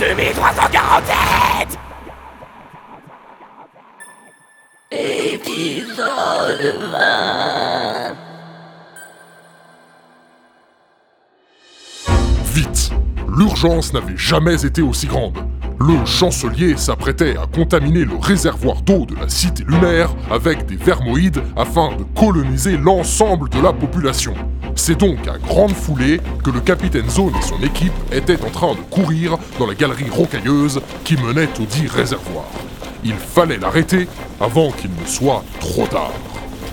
2347 Vite L'urgence n'avait jamais été aussi grande. Le chancelier s'apprêtait à contaminer le réservoir d'eau de la cité lunaire avec des vermoïdes afin de coloniser l'ensemble de la population. C'est donc à grande foulée que le capitaine Zone et son équipe étaient en train de courir dans la galerie rocailleuse qui menait au dit réservoir. Il fallait l'arrêter avant qu'il ne soit trop tard.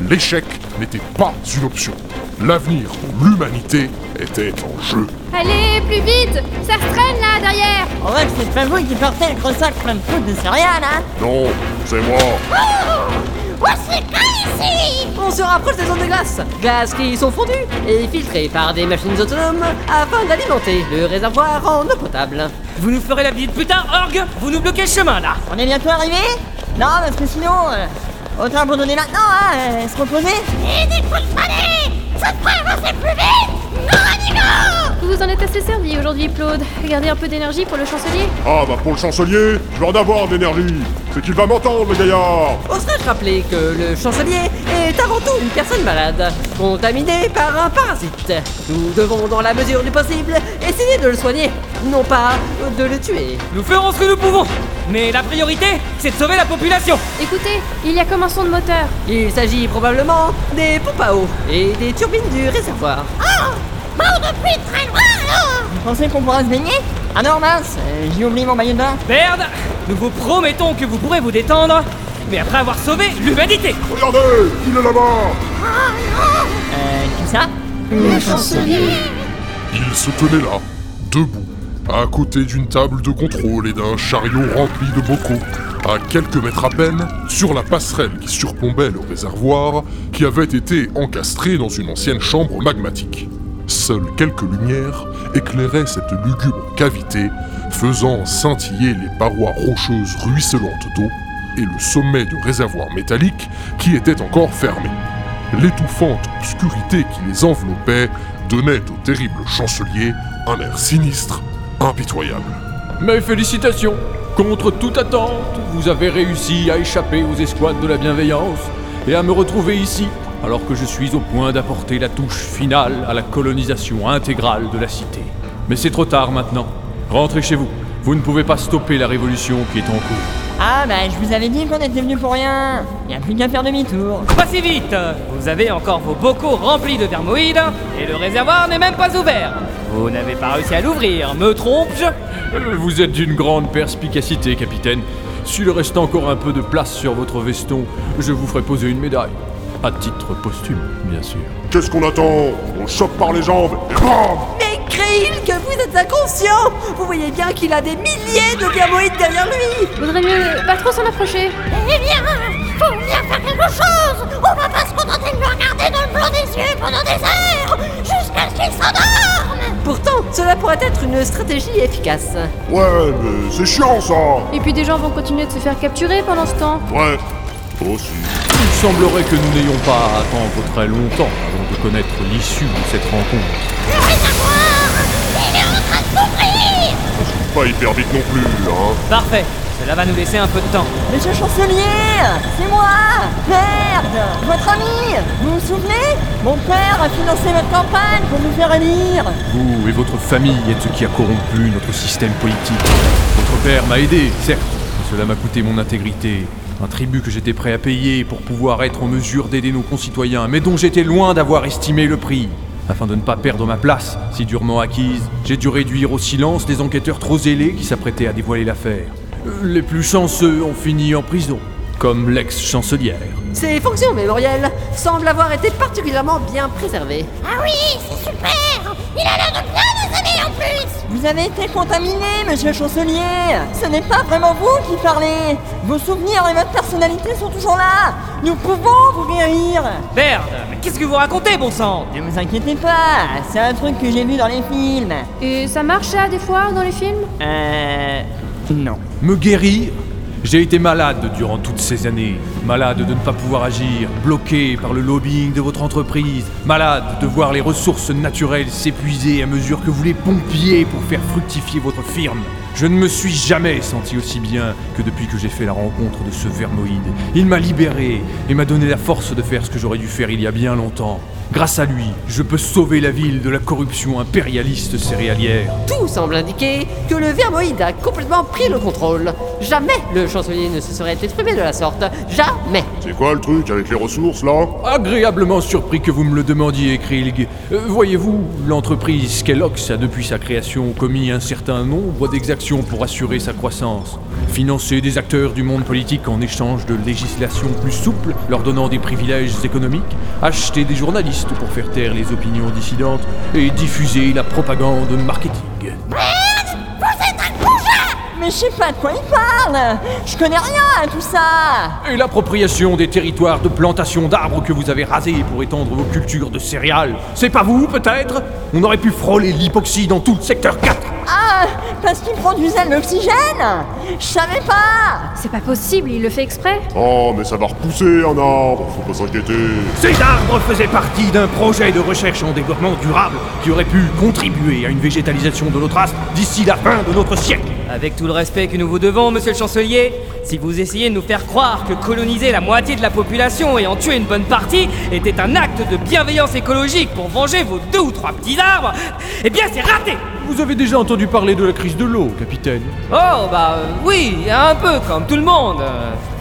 L'échec n'était pas une option. L'avenir de l'humanité était en jeu. Allez, plus vite Ça se traîne là, derrière On voit que c'est pas vous qui portez le gros sac plein de trucs de céréales, hein? Non, c'est moi. On se rapproche des zones de glace. Glaces qui sont fondues et filtrées par des machines autonomes afin d'alimenter le réservoir en eau potable. Vous nous ferez la visite plus tard, Orgue Vous nous bloquez le chemin là On est bientôt arrivé Non, parce que sinon... euh, autant abandonner maintenant, hein euh, Se reposer Vous vous en êtes assez servi aujourd'hui, Claude. Gardez un peu d'énergie pour le chancelier. Ah bah pour le chancelier, je vais en avoir d'énergie. C'est qu'il va m'entendre, le gaillard. Oserais-je rappeler que le chancelier est avant tout une personne malade, contaminée par un parasite. Nous devons, dans la mesure du possible, essayer de le soigner, non pas de le tuer. Nous ferons ce que nous pouvons Mais la priorité, c'est de sauver la population. Écoutez, il y a comme un son de moteur. Il s'agit probablement des pompes à eau et des turbines du réservoir. Vous pensez qu'on pourra se baigner? Ah non, mince euh, J'ai oublié mon maillot de bain. Baird, nous vous promettons que vous pourrez vous détendre, mais après avoir sauvé l'humanité. Regardez, il est là-bas. Euh, qui ça? Il se tenait là, debout, à côté d'une table de contrôle et d'un chariot rempli de bocaux, à quelques mètres à peine, sur la passerelle qui surplombait le réservoir, qui avait été encastré dans une ancienne chambre magmatique. Seules quelques lumières éclairaient cette lugubre cavité, faisant scintiller les parois rocheuses ruisselantes d'eau et le sommet du réservoir métallique qui était encore fermé. L'étouffante obscurité qui les enveloppait donnait au terrible chancelier un air sinistre, impitoyable. Mes félicitations Contre toute attente, vous avez réussi à échapper aux escouades de la bienveillance et à me retrouver ici, alors que je suis au point d'apporter la touche finale à la colonisation intégrale de la cité. Mais c'est trop tard maintenant. Rentrez chez vous. Vous ne pouvez pas stopper la révolution qui est en cours. Ah bah je vous avais dit qu'on était venu pour rien Y a plus qu'à faire demi-tour Pas si vite Vous avez encore vos bocaux remplis de vermoïdes, et le réservoir n'est même pas ouvert Vous n'avez pas réussi à l'ouvrir, me trompe-je Euh, Vous êtes d'une grande perspicacité, capitaine. S'il reste encore un peu de place sur votre veston, je vous ferai poser une médaille. À titre posthume, bien sûr. Qu'est-ce qu'on attend On le chope par les jambes et bam Mais Créil, que vous êtes inconscient Vous voyez bien qu'il a des milliers de vermoïdes derrière lui Vaudrait mieux pas trop s'en approcher. Eh bien, faut bien faire quelque chose On va pas se contenter de le regarder dans le blanc des yeux pendant des heures Jusqu'à ce qu'il s'endorme Pourtant, cela pourrait être une stratégie efficace. Ouais, mais c'est chiant ça Et puis des gens vont continuer de se faire capturer pendant ce temps. Ouais, aussi. Il semblerait que nous n'ayons pas à attendre très longtemps avant de connaître l'issue de cette rencontre. Le réservoir Il est en train de s'ouvrir Pas hyper vite non plus, hein Parfait Cela va nous laisser un peu de temps. Monsieur chancelier C'est moi Merde Votre ami Vous vous souvenez? Mon père a financé votre campagne pour nous faire élire Vous et votre famille êtes ce qui a corrompu notre système politique. Votre père m'a aidé, certes, mais cela m'a coûté mon intégrité. Un tribut que j'étais prêt à payer pour pouvoir être en mesure d'aider nos concitoyens, mais dont j'étais loin d'avoir estimé le prix. Afin de ne pas perdre ma place, si durement acquise, j'ai dû réduire au silence les enquêteurs trop zélés qui s'apprêtaient à dévoiler l'affaire. Les plus chanceux ont fini en prison, comme l'ex-chancelière. Ses fonctions mémorielles semblent avoir été particulièrement bien préservées. Ah oui, c'est super. Il a l'air de bien nous aimer en plus. Vous avez été contaminé, monsieur chancelier. Ce n'est pas vraiment vous qui parlez. Vos souvenirs et votre personnalité sont toujours là. Nous pouvons vous guérir. Baird, mais qu'est-ce que vous racontez, bon sang? Ne vous inquiétez pas, c'est un truc que j'ai vu dans les films. Et ça marche ça des fois dans les films? Euh... Me guérir J'ai été malade durant toutes ces années. Malade de ne pas pouvoir agir, bloqué par le lobbying de votre entreprise. Malade de voir les ressources naturelles s'épuiser à mesure que vous les pompiez pour faire fructifier votre firme. Je ne me suis jamais senti aussi bien que depuis que j'ai fait la rencontre de ce vermoïde. Il m'a libéré et m'a donné la force de faire ce que j'aurais dû faire il y a bien longtemps. Grâce à lui, je peux sauver la ville de la corruption impérialiste céréalière. Tout semble indiquer que le vermoïde a complètement pris le contrôle. Jamais le chancelier ne se serait exprimé de la sorte. Jamais. C'est quoi le truc avec les ressources là? Agréablement surpris que vous me le demandiez, Krilg. Euh, Voyez-vous, l'entreprise Kellogg's a depuis sa création commis un certain nombre d'exactions pour assurer sa croissance. Financer des acteurs du monde politique en échange de législation plus souple, leur donnant des privilèges économiques, acheter des journalistes pour faire taire les opinions dissidentes et diffuser la propagande marketing. Mais je sais pas de quoi il parle Je connais rien à tout ça Et l'appropriation des territoires de plantation d'arbres que vous avez rasés pour étendre vos cultures de céréales. C'est pas vous, peut-être? On aurait pu frôler l'hypoxie dans tout le secteur 4 Ah Parce qu'il produisait de l'oxygène Je savais pas C'est pas possible, il le fait exprès Oh, mais ça va repousser un arbre, faut pas s'inquiéter. Ces arbres faisaient partie d'un projet de recherche en développement durable qui aurait pu contribuer à une végétalisation de notre astre d'ici la fin de notre siècle. Avec tout le respect que nous vous devons, monsieur le chancelier, si vous essayez de nous faire croire que coloniser la moitié de la population et en tuer une bonne partie était un acte de bienveillance écologique pour venger vos deux ou trois petits arbres, eh bien c'est raté Vous avez déjà entendu parler de la crise de l'eau, capitaine Oh, bah oui, un peu comme tout le monde.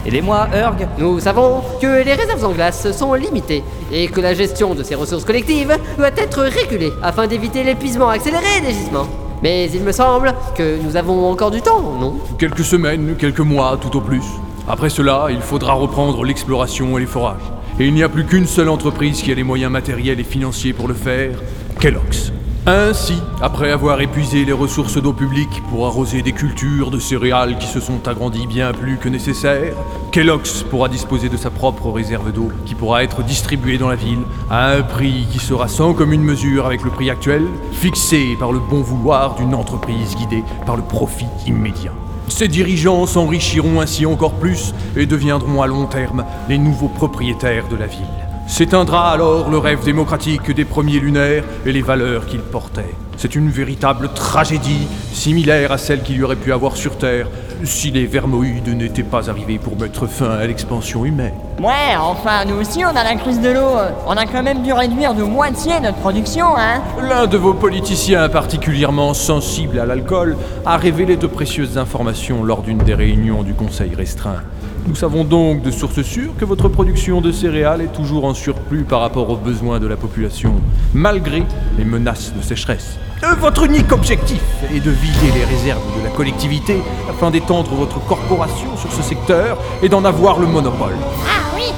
Aidez-moi, Urg. Nous savons que les réserves en glace sont limitées et que la gestion de ces ressources collectives doit être régulée afin d'éviter l'épuisement accéléré des gisements. Mais il me semble que nous avons encore du temps, non? Quelques semaines, quelques mois, tout au plus. Après cela, il faudra reprendre l'exploration et les forages. Et il n'y a plus qu'une seule entreprise qui a les moyens matériels et financiers pour le faire, Kellogg's. Ainsi, après avoir épuisé les ressources d'eau publique pour arroser des cultures de céréales qui se sont agrandies bien plus que nécessaire, Kellogg's pourra disposer de sa propre réserve d'eau qui pourra être distribuée dans la ville à un prix qui sera sans commune mesure avec le prix actuel, fixé par le bon vouloir d'une entreprise guidée par le profit immédiat. Ses dirigeants s'enrichiront ainsi encore plus et deviendront à long terme les nouveaux propriétaires de la ville. S'éteindra alors le rêve démocratique des premiers lunaires et les valeurs qu'ils portaient. C'est une véritable tragédie, similaire à celle qu'il y aurait pu avoir sur Terre si les vermoïdes n'étaient pas arrivés pour mettre fin à l'expansion humaine. Ouais, enfin, nous aussi on a la crise de l'eau. On a quand même dû réduire de moitié notre production, hein L'un de vos politiciens particulièrement sensible à l'alcool a révélé de précieuses informations lors d'une des réunions du Conseil restreint. Nous savons donc de sources sûres que votre production de céréales est toujours en surplus par rapport aux besoins de la population, malgré les menaces de sécheresse. Euh, Votre unique objectif est de vider les réserves de la collectivité afin d'étendre votre corporation sur ce secteur et d'en avoir le monopole. Ah oui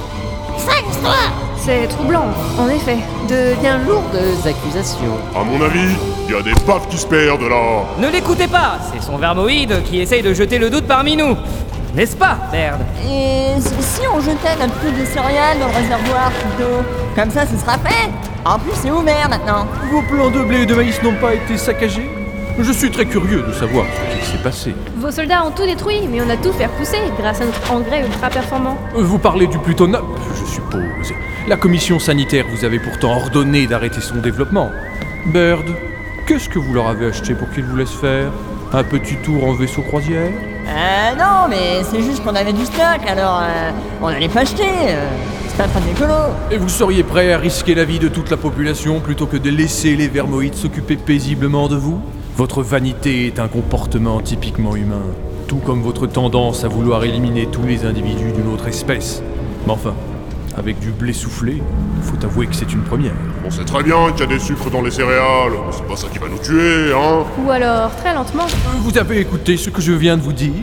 Sale histoire C'est troublant, en effet. De bien lourdes accusations. À mon avis, il y a des baffes qui se perdent là. Ne l'écoutez pas, c'est son vermoïde qui essaye de jeter le doute parmi nous. N'est-ce pas, Merde Et si on jetait notre truc de céréales dans le réservoir plutôt Comme ça, ce sera fait En plus, c'est ouvert maintenant Vos plans de blé et de maïs n'ont pas été saccagés Je suis très curieux de savoir ce qui s'est passé. Vos soldats ont tout détruit, mais on a tout fait repousser grâce à notre engrais ultra performant. Vous parlez du Plutonop, je suppose. La commission sanitaire vous avait pourtant ordonné d'arrêter son développement. Bird, qu'est-ce que vous leur avez acheté pour qu'ils vous laissent faire? Un petit tour en vaisseau croisière? Euh, non, mais c'est juste qu'on avait du stock, alors euh, on allait pas acheter euh, Et vous seriez prêt à risquer la vie de toute la population plutôt que de laisser les vermoïdes s'occuper paisiblement de vous? Votre vanité est un comportement typiquement humain, tout comme votre tendance à vouloir éliminer tous les individus d'une autre espèce. Mais enfin, avec du blé soufflé, il faut avouer que c'est une première. On sait très bien qu'il y a des sucres dans les céréales, mais c'est pas ça qui va nous tuer, hein Ou alors, très lentement. Vous avez écouté ce que je viens de vous dire?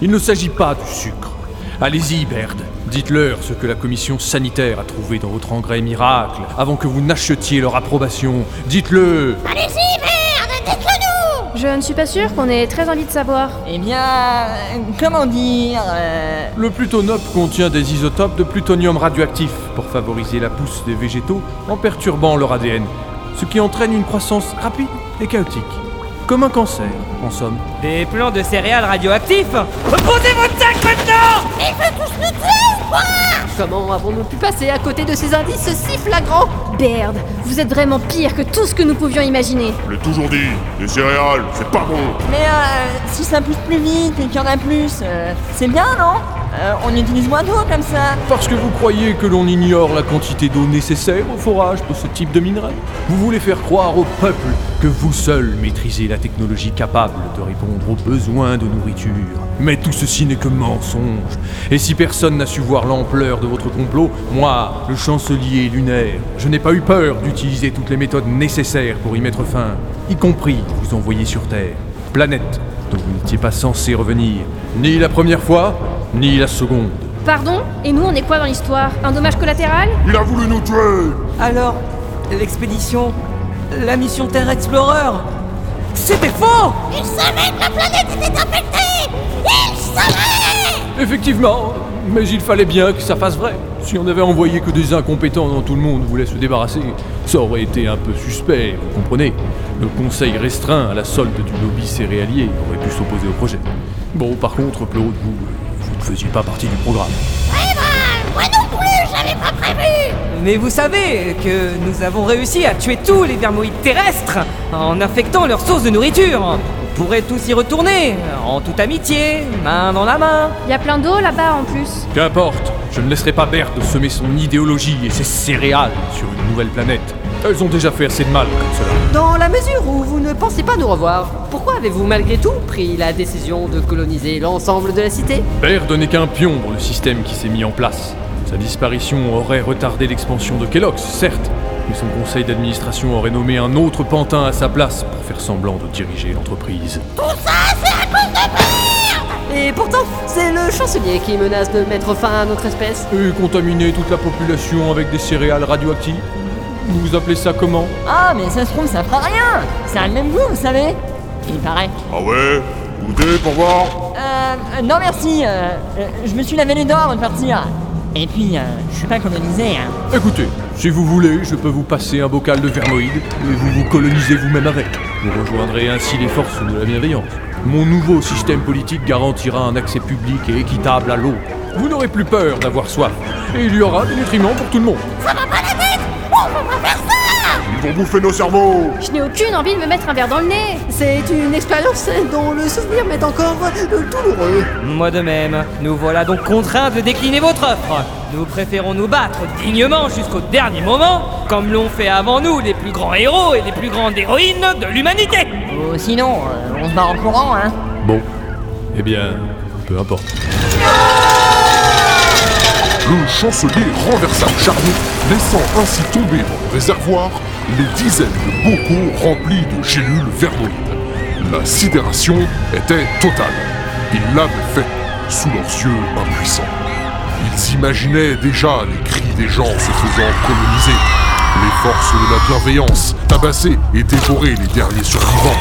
Il ne s'agit pas du sucre. Allez-y, Baird. Dites-leur ce que la commission sanitaire a trouvé dans votre engrais miracle avant que vous n'achetiez leur approbation. Dites-le Allez-y, merde Dites-le nous Je ne suis pas sûre qu'on ait très envie de savoir. Eh bien, euh, comment dire euh, Le plutonop contient des isotopes de plutonium radioactif pour favoriser la pousse des végétaux en perturbant leur ADN, ce qui entraîne une croissance rapide et chaotique. Comme un cancer, en somme. Des plants de céréales radioactifs Posez votre Il veut tous nous tuer ou quoi Comment avons-nous pu passer à côté de ces indices si flagrants Baird, vous êtes vraiment pire que tout ce que nous pouvions imaginer. Je l'ai toujours dit, les céréales, c'est pas bon. Mais euh, si ça pousse plus vite et qu'il y en a plus, euh, c'est bien, non? Euh, On utilise moins d'eau comme ça. Parce que vous croyez que l'on ignore la quantité d'eau nécessaire au forage pour ce type de minerai Vous voulez faire croire au peuple que vous seul maîtrisez la technologie capable de répondre aux besoins de nourriture. Mais tout ceci n'est que mensonge. Et si personne n'a su voir l'ampleur de votre complot, moi, le chancelier lunaire, je n'ai pas eu peur d'utiliser toutes les méthodes nécessaires pour y mettre fin, y compris vous envoyer sur Terre, planète dont vous n'étiez pas censé revenir, ni la première fois, ni la seconde. Pardon Et nous, on est quoi dans l'histoire? Un dommage collatéral? Il a voulu nous tuer. Alors, l'expédition, la mission Terre Explorer, c'était faux! Il savait que la planète était infectée! Il savait! Effectivement, mais il fallait bien que ça fasse vrai. Si on avait envoyé que des incompétents dont tout le monde voulait se débarrasser, ça aurait été un peu suspect, vous comprenez? Le conseil restreint à la solde du lobby céréalier aurait pu s'opposer au projet. Bon, par contre, Claude, vous, vous ne faisiez pas partie du programme. Eh ben, moi non plus, j'avais pas prévu Mais vous savez que nous avons réussi à tuer tous les vermoïdes terrestres en affectant leur source de nourriture. On pourrait tous y retourner, en toute amitié, main dans la main. Il y a plein d'eau là-bas en plus. Qu'importe, je ne laisserai pas Berthe semer son idéologie et ses céréales sur une nouvelle planète. Elles ont déjà fait assez de mal comme cela. Dans la mesure où vous ne pensez pas nous revoir, pourquoi avez-vous malgré tout pris la décision de coloniser l'ensemble de la cité? Baird n'est qu'un pion dans le système qui s'est mis en place. Sa disparition aurait retardé l'expansion de Kellogg's, certes, mais son conseil d'administration aurait nommé un autre pantin à sa place pour faire semblant de diriger l'entreprise. Et pourtant, c'est le chancelier qui menace de mettre fin à notre espèce. Et contaminer toute la population avec des céréales radioactives? Vous appelez ça comment Ah, mais ça se trouve, ça fera rien Ça a le même goût, vous savez Il paraît. Ah ouais Goûtez pour voir Euh, non merci, euh, euh, je me suis lavé les dents avant de partir. Et puis, euh, je suis pas colonisé, hein. Écoutez, si vous voulez, je peux vous passer un bocal de vermoïde et vous vous colonisez vous-même avec. Vous rejoindrez ainsi les forces de la bienveillance. Mon nouveau système politique garantira un accès public et équitable à l'eau. Vous n'aurez plus peur d'avoir soif. Et il y aura des nutriments pour tout le monde. Ils vont bouffer nos cerveaux Je n'ai aucune envie de me mettre un verre dans le nez. C'est une expérience dont le souvenir m'est encore euh, douloureux. Moi de même, nous voilà donc contraints de décliner votre offre. Nous préférons nous battre dignement jusqu'au dernier moment, comme l'ont fait avant nous les plus grands héros et les plus grandes héroïnes de l'humanité. Ou sinon, euh, on se barre en courant, hein. Bon. Eh bien, peu importe. Le chancelier renversa le chariot, laissant ainsi tomber dans le réservoir les dizaines de bocaux remplis de gélules vermoïdes. La sidération était totale. Ils l'avaient fait sous leurs yeux impuissants. Ils imaginaient déjà les cris des gens se faisant coloniser, les forces de la bienveillance tabasser et dévorer les derniers survivants,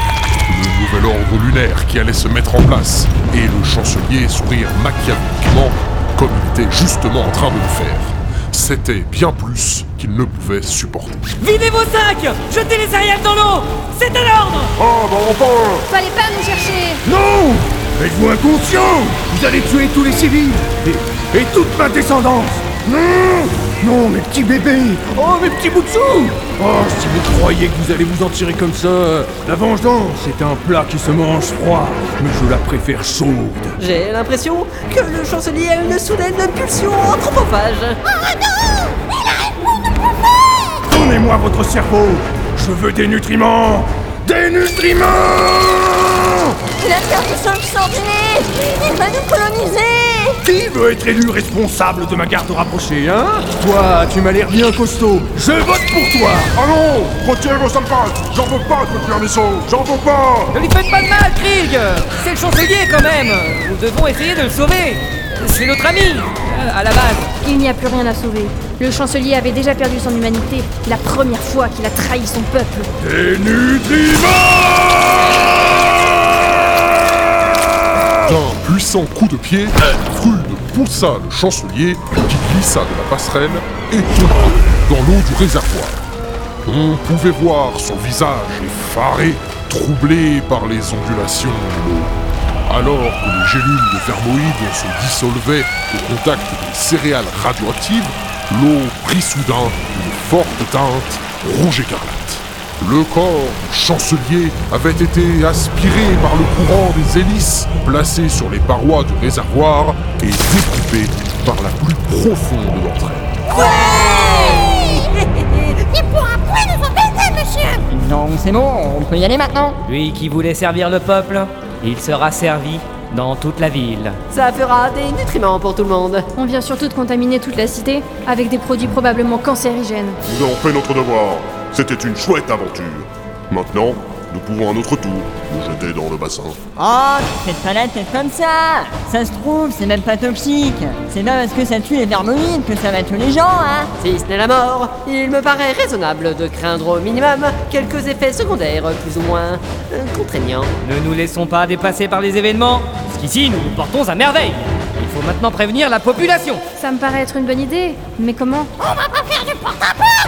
le nouvel ordre lunaire qui allait se mettre en place, et le chancelier sourire machiavéliquement comme il était justement en train de le faire. C'était bien plus qu'il ne pouvait supporter. Videz vos sacs! Jetez les céréales dans l'eau! C'est un ordre Ah bah enfin Fallait pas nous chercher. Non! Êtes-vous inconscient? Vous allez tuer tous les civils et, et toute ma descendance. Non Non, mes petits bébés. Oh, mes petits bouts de sous. Oh, si vous croyez que vous allez vous en tirer comme ça, la vengeance est un plat qui se mange froid, mais je la préfère chaude. J'ai l'impression que le chancelier a une soudaine pulsion anthropophage. Donnez-moi votre cerveau. Je veux des nutriments. Des nutriments Il a perdu son sanguiné Il va nous coloniser. Qui veut être élu responsable de ma garde rapprochée, hein? Toi, tu m'as l'air bien costaud. Je vote pour toi. Ah non Retirez vos sales J'en veux pas de votre permission J'en veux pas. Ne lui faites pas de mal, Krieg. C'est le chancelier quand même. Nous devons essayer de le sauver. C'est notre ami, euh, à la base. Il n'y a plus rien à sauver. Le chancelier avait déjà perdu son humanité. La première fois qu'il a trahi son peuple. Des nutriments D'un puissant coup de pied, Frude poussa le chancelier qui glissa de la passerelle et tomba dans l'eau du réservoir. On pouvait voir son visage effaré, troublé par les ondulations de l'eau. Alors que les gélules de vermoïdes se dissolvaient au contact des céréales radioactives, l'eau prit soudain une forte teinte rouge écarlate. Le corps du chancelier avait été aspiré par le courant des hélices placées sur les parois du réservoir et découpé par la plus profonde d'entre elles. Il pourra plus nous embêter, monsieur Donc c'est bon, on peut y aller maintenant Lui qui voulait servir le peuple, il sera servi dans toute la ville. Ça fera des nutriments pour tout le monde. On vient surtout de contaminer toute la cité avec des produits probablement cancérigènes. Nous avons fait notre devoir. C'était une chouette aventure. Maintenant, nous pouvons à notre tour nous jeter dans le bassin. Oh, faites pas la tête comme ça Ça se trouve, c'est même pas toxique C'est pas parce que ça tue les vermoïdes que ça va tuer les gens, hein Si ce n'est la mort, il me paraît raisonnable de craindre au minimum quelques effets secondaires plus ou moins euh, contraignants. Ne nous laissons pas dépasser par les événements, jusqu'ici nous nous portons à merveille. Il faut maintenant prévenir la population. Ça me paraît être une bonne idée, mais comment? On va pas faire du porte-à-porte,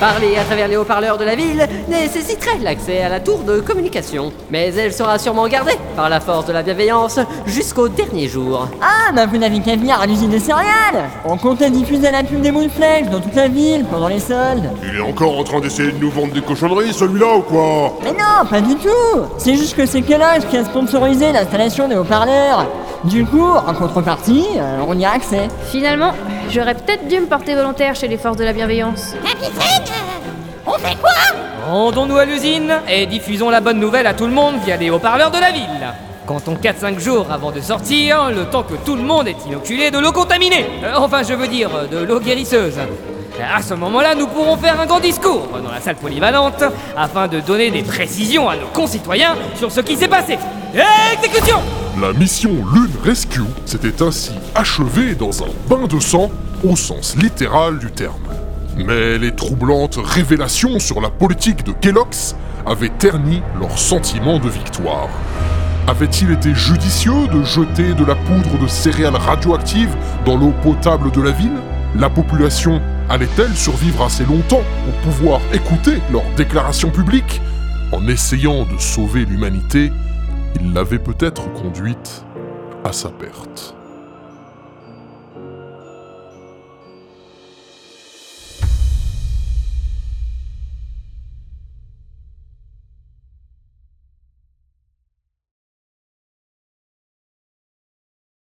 Parler à travers les haut-parleurs de la ville nécessiterait l'accès à la tour de communication, mais elle sera sûrement gardée par la force de la bienveillance jusqu'au dernier jour. Ah, bah vous n'avez qu'à venir à l'usine de céréales. On comptait diffuser la pub des moules flèches dans toute la ville pendant les soldes. Il est encore en train d'essayer de nous vendre des cochonneries, celui-là, ou quoi? Mais non, pas du tout. C'est juste que c'est Kellogg qui a sponsorisé l'installation des haut-parleurs Du coup, en contrepartie, euh, on y a accès. Finalement, j'aurais peut-être dû me porter volontaire chez les forces de la bienveillance. Capitaine euh, On fait quoi? Rendons-nous à l'usine et diffusons la bonne nouvelle à tout le monde via les haut-parleurs de la ville. Comptons 4-5 jours avant de sortir, le temps que tout le monde est inoculé de l'eau contaminée. Euh, enfin, je veux dire, de l'eau guérisseuse. À ce moment-là, nous pourrons faire un grand discours dans la salle polyvalente afin de donner des précisions à nos concitoyens sur ce qui s'est passé. La mission Lune Rescue s'était ainsi achevée dans un bain de sang au sens littéral du terme. Mais les troublantes révélations sur la politique de Kellogg's avaient terni leur sentiment de victoire. Avait-il été judicieux de jeter de la poudre de céréales radioactives dans l'eau potable de la ville? La population allait-elle survivre assez longtemps pour pouvoir écouter leurs déclarations publiques? En essayant de sauver l'humanité, il l'avait peut-être conduite à sa perte.